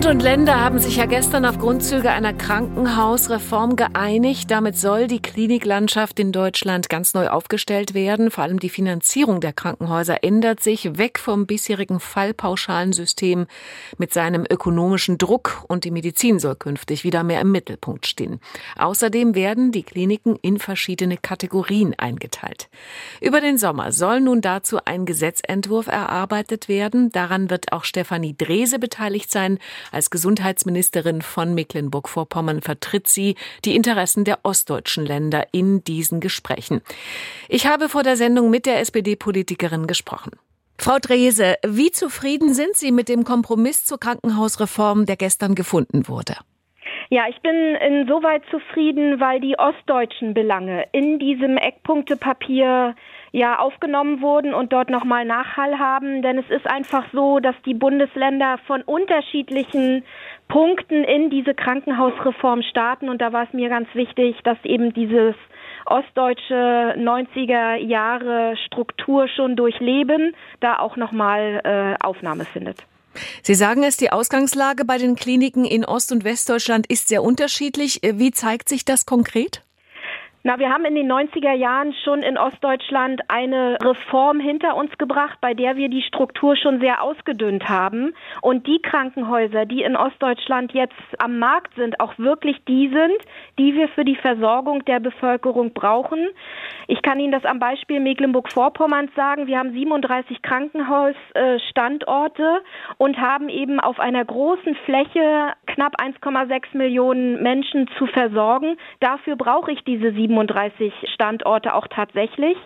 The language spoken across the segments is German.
Bund und Länder haben sich ja gestern auf Grundzüge einer Krankenhausreform geeinigt. Damit soll die Kliniklandschaft in Deutschland ganz neu aufgestellt werden. Vor allem die Finanzierung der Krankenhäuser ändert sich weg vom bisherigen Fallpauschalensystem mit seinem ökonomischen Druck und die Medizin soll künftig wieder mehr im Mittelpunkt stehen. Außerdem werden die Kliniken in verschiedene Kategorien eingeteilt. Über den Sommer soll nun dazu ein Gesetzentwurf erarbeitet werden. Daran wird auch Stefanie Drese beteiligt sein. Als Gesundheitsministerin von Mecklenburg-Vorpommern vertritt sie die Interessen der ostdeutschen Länder in diesen Gesprächen. Ich habe vor der Sendung mit der SPD-Politikerin gesprochen. Frau Drese, wie zufrieden sind Sie mit dem Kompromiss zur Krankenhausreform, der gestern gefunden wurde? Ja, ich bin insoweit zufrieden, weil die ostdeutschen Belange in diesem Eckpunktepapier ja aufgenommen wurden und dort nochmal Nachhall haben. Denn es ist einfach so, dass die Bundesländer von unterschiedlichen Punkten in diese Krankenhausreform starten. Und da war es mir ganz wichtig, dass eben dieses ostdeutsche 90er Jahre Struktur schon durchleben, da auch nochmal äh, Aufnahme findet. Sie sagen es, die Ausgangslage bei den Kliniken in Ost- und Westdeutschland ist sehr unterschiedlich. Wie zeigt sich das konkret? Na, wir haben in den 90er Jahren schon in Ostdeutschland eine Reform hinter uns gebracht, bei der wir die Struktur schon sehr ausgedünnt haben. Und die Krankenhäuser, die in Ostdeutschland jetzt am Markt sind, auch wirklich die sind, die wir für die Versorgung der Bevölkerung brauchen. Ich kann Ihnen das am Beispiel Mecklenburg-Vorpommerns sagen. Wir haben 37 Krankenhausstandorte und haben eben auf einer großen Fläche knapp 1,6 Millionen Menschen zu versorgen. Dafür brauche ich diese 37 Standorte auch tatsächlich.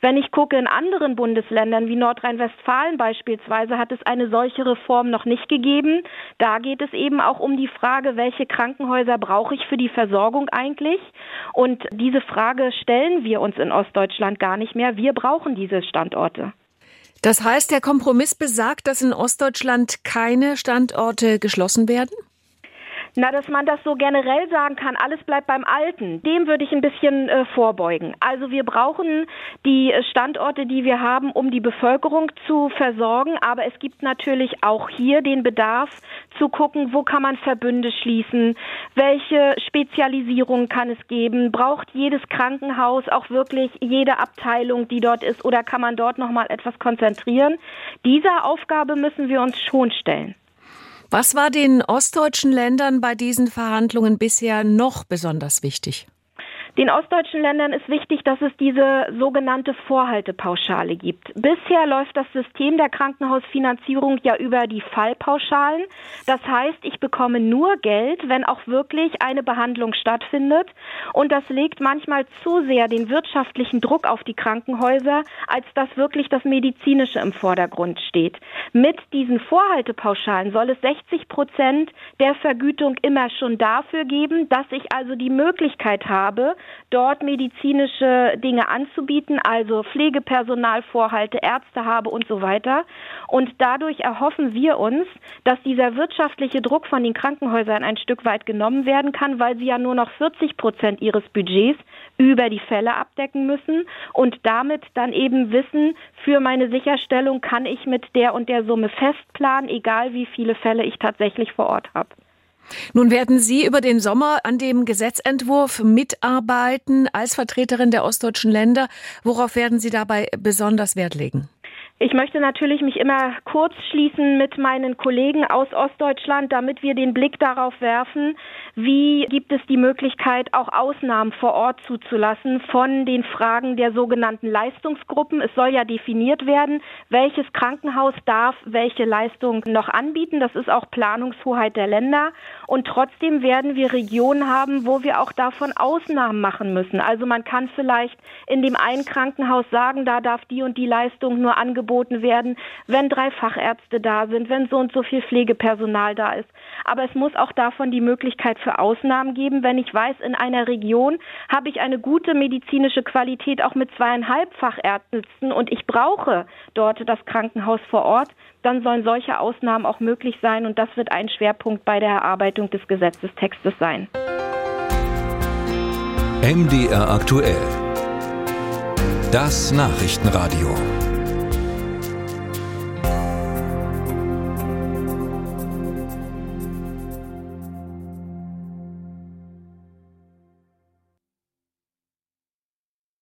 Wenn ich gucke in anderen Bundesländern wie Nordrhein-Westfalen beispielsweise, hat es eine solche Reform noch nicht gegeben. Da geht es eben auch um die Frage, welche Krankenhäuser brauche ich für die Versorgung eigentlich? Und diese Frage stellen wir uns in Ostdeutschland gar nicht mehr. Wir brauchen diese Standorte. Das heißt, der Kompromiss besagt, dass in Ostdeutschland keine Standorte geschlossen werden? Na, dass man das so generell sagen kann, alles bleibt beim Alten, dem würde ich ein bisschen äh, vorbeugen. Also wir brauchen die Standorte, die wir haben, um die Bevölkerung zu versorgen, aber es gibt natürlich auch hier den Bedarf zu gucken, wo kann man Verbünde schließen, welche Spezialisierung kann es geben, braucht jedes Krankenhaus auch wirklich jede Abteilung, die dort ist, oder kann man dort noch mal etwas konzentrieren? Dieser Aufgabe müssen wir uns schon stellen. Was war den ostdeutschen Ländern bei diesen Verhandlungen bisher noch besonders wichtig? Den ostdeutschen Ländern ist wichtig, dass es diese sogenannte Vorhaltepauschale gibt. Bisher läuft das System der Krankenhausfinanzierung ja über die Fallpauschalen. Das heißt, ich bekomme nur Geld, wenn auch wirklich eine Behandlung stattfindet. Und das legt manchmal zu sehr den wirtschaftlichen Druck auf die Krankenhäuser, als dass wirklich das Medizinische im Vordergrund steht. Mit diesen Vorhaltepauschalen soll es 60 Prozent der Vergütung immer schon dafür geben, dass ich also die Möglichkeit habe, dort medizinische Dinge anzubieten, also Pflegepersonal, Vorhalte, Ärzte habe und so weiter. Und dadurch erhoffen wir uns, dass dieser wirtschaftliche Druck von den Krankenhäusern ein Stück weit genommen werden kann, weil sie ja nur noch 40 Prozent ihres Budgets über die Fälle abdecken müssen und damit dann eben wissen, für meine Sicherstellung kann ich mit der und der Summe festplanen, egal wie viele Fälle ich tatsächlich vor Ort habe. Nun werden Sie über den Sommer an dem Gesetzentwurf mitarbeiten als Vertreterin der ostdeutschen Länder. Worauf werden Sie dabei besonders Wert legen? Ich möchte natürlich mich immer kurz schließen mit meinen Kollegen aus Ostdeutschland, damit wir den Blick darauf werfen, wie gibt es die Möglichkeit, auch Ausnahmen vor Ort zuzulassen von den Fragen der sogenannten Leistungsgruppen. Es soll ja definiert werden, welches Krankenhaus darf welche Leistung noch anbieten. Das ist auch Planungshoheit der Länder. Und trotzdem werden wir Regionen haben, wo wir auch davon Ausnahmen machen müssen. Also man kann vielleicht in dem einen Krankenhaus sagen, da darf die und die Leistung nur angeboten angeboten werden, wenn drei Fachärzte da sind, wenn so und so viel Pflegepersonal da ist. Aber es muss auch davon die Möglichkeit für Ausnahmen geben. Wenn ich weiß, in einer Region habe ich eine gute medizinische Qualität auch mit zweieinhalb Fachärzten und ich brauche dort das Krankenhaus vor Ort, dann sollen solche Ausnahmen auch möglich sein und das wird ein Schwerpunkt bei der Erarbeitung des Gesetzestextes sein. MDR aktuell Das Nachrichtenradio.